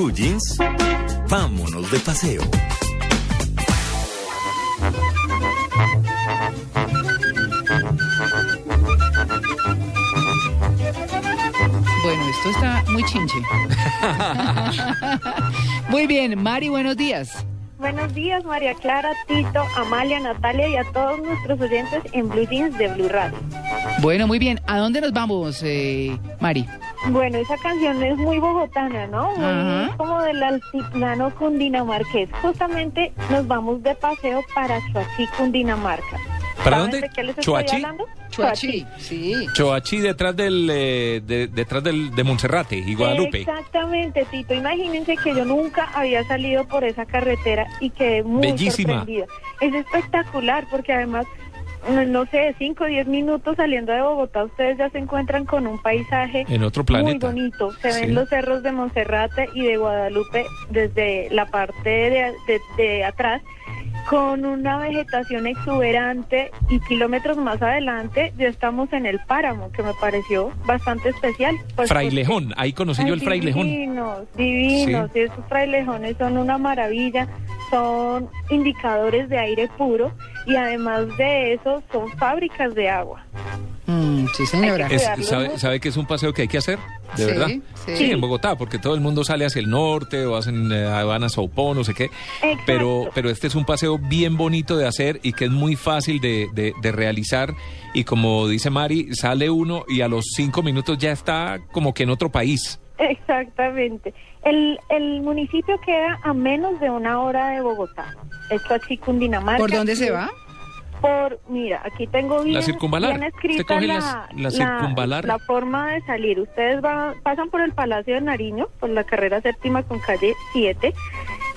Blue Jeans, vámonos de paseo. Bueno, esto está muy chinche. muy bien, Mari, buenos días. Buenos días, María Clara, Tito, Amalia, Natalia y a todos nuestros oyentes en Blue Jeans de Blue Radio. Bueno, muy bien. ¿A dónde nos vamos, eh, Mari? Bueno, esa canción es muy bogotana, ¿no? Muy Ajá. como del altiplano cundinamarqués. Justamente nos vamos de paseo para Chuachi, Cundinamarca. ¿Para ¿Saben dónde? de qué les estoy ¿Choachí? hablando? Chuachi. Sí. Choachí detrás del eh, de- detrás del de Monserrate y Guadalupe. Exactamente, Tito. Imagínense que yo nunca había salido por esa carretera y quedé muy Bellísima. sorprendida. Es espectacular porque además, no- no sé, 5 o 10 minutos saliendo de Bogotá, ustedes ya se encuentran con un paisaje En otro planeta. muy bonito. Se Sí. ven los cerros de Monserrate y de Guadalupe desde la parte de, de- de atrás con una vegetación exuberante y kilómetros más adelante ya estamos en el páramo, que me pareció bastante especial. Pues, Frailejón, ahí conocí yo el Frailejón. Divinos, divinos. Sí. Esos frailejones son una maravilla. Son indicadores de aire puro y además de eso son fábricas de agua. Mm, sí, señora. Que Es- ¿sabe, que es un paseo que hay que hacer? ¿De Sí, verdad? sí. en Bogotá, porque todo el mundo sale hacia el norte o hacen eh, van a Saupó, no sé qué. Exacto. Pero, pero este es un paseo bien bonito de hacer y que es muy fácil de, de- de realizar. Y como dice Mari, sale uno y a los cinco minutos ya está como que en otro país. Exactamente. El, el municipio queda a menos de una hora de Bogotá. Esto aquí Cundinamarca. ¿Por dónde se va? Por, mira, aquí tengo bien, La circunvalar. bien escrita coge la, las- la circunvalar. la forma de salir. Ustedes van, pasan por el Palacio de Nariño, por la carrera séptima con calle 7,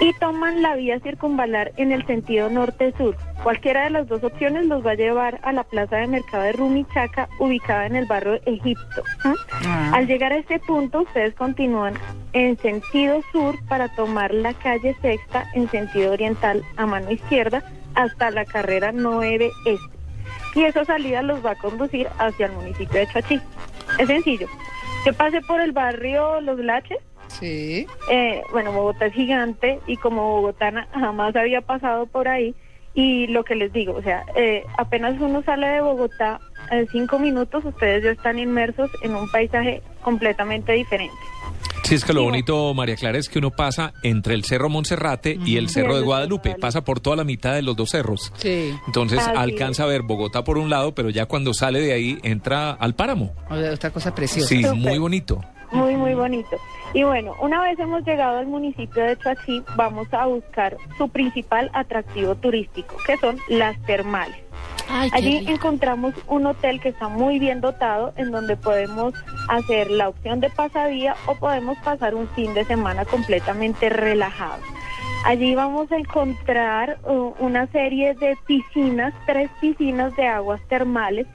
y toman la vía circunvalar en el sentido norte-sur. Cualquiera de las dos opciones los va a llevar a la plaza de mercado de Rumichaca, ubicada en el barrio Egipto. ¿m? Ah. Al llegar a este punto, ustedes continúan en sentido sur para tomar la calle sexta en sentido oriental a mano izquierda hasta la carrera 9 este. Y esa salida los va a conducir hacia el municipio de Chachí. Es sencillo. Que pase por el barrio Los Laches. Sí. Eh, bueno, Bogotá es gigante y como bogotana jamás había pasado por ahí. Y lo que les digo, o sea, eh, apenas uno sale de Bogotá, en cinco minutos ustedes ya están inmersos en un paisaje completamente diferente. Sí, es que lo bonito, María Clara, es que uno pasa entre el Cerro Monserrate y el Cerro de Guadalupe. Pasa por toda la mitad de los dos cerros. Sí. Entonces Así alcanza a ver Bogotá por un lado, pero ya cuando sale de ahí entra al páramo. O sea, otra cosa preciosa. Sí, muy bonito. Muy, muy bonito. Y bueno, una vez hemos llegado al municipio de Chuachí, vamos a buscar su principal atractivo turístico, que son las termales. Allí encontramos un hotel que está muy bien dotado, en donde podemos hacer la opción de pasadía o podemos pasar un fin de semana completamente relajado. Allí vamos a encontrar uh, una serie de piscinas, tres piscinas de aguas termales,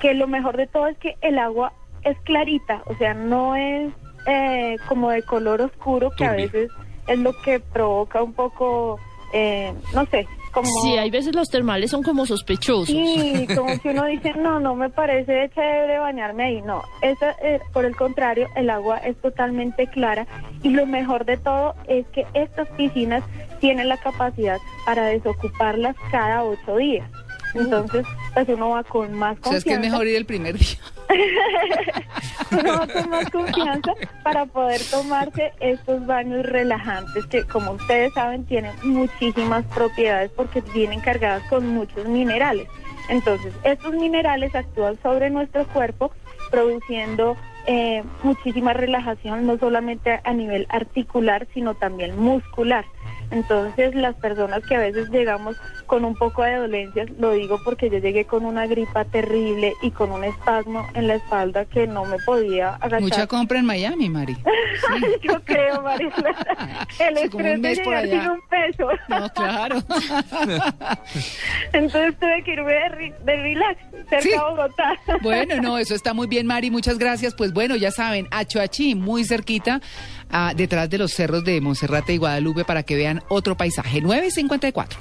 que lo mejor de todo es que el agua es clarita, o sea, no es eh, como de color oscuro, que a veces es lo que provoca un poco, eh, no sé, como... Sí, hay veces los termales son como sospechosos. Sí, como que uno dice, no, no me parece chévere bañarme ahí. No, esa, eh, por el contrario, el agua es totalmente clara y lo mejor de todo es que estas piscinas tienen la capacidad para desocuparlas cada ocho días. Entonces, pues uno va con más O sea, es confianza. que es mejor ir el primer día. confianza para poder tomarse estos baños relajantes que, como ustedes saben, tienen muchísimas propiedades porque vienen cargadas con muchos minerales. Entonces, estos minerales actúan sobre nuestro cuerpo produciendo eh, muchísima relajación, no solamente a nivel articular, sino también muscular. Entonces, las personas que a veces llegamos con un poco de dolencias, lo digo porque yo llegué con una gripa terrible y con un espasmo en la espalda que no me podía agachar. Mucha compra en Miami, Mari. yo creo, María. El Sí, estrés de llegar sin un peso. No, claro. Entonces tuve que irme de, de relax cerca Sí. de Bogotá. Bueno, no, eso está muy bien, Mari. Muchas gracias. Pues bueno, ya saben, Achoachí, muy cerquita, ah, detrás de los cerros de Monserrate y Guadalupe, para que vean otro paisaje. 954.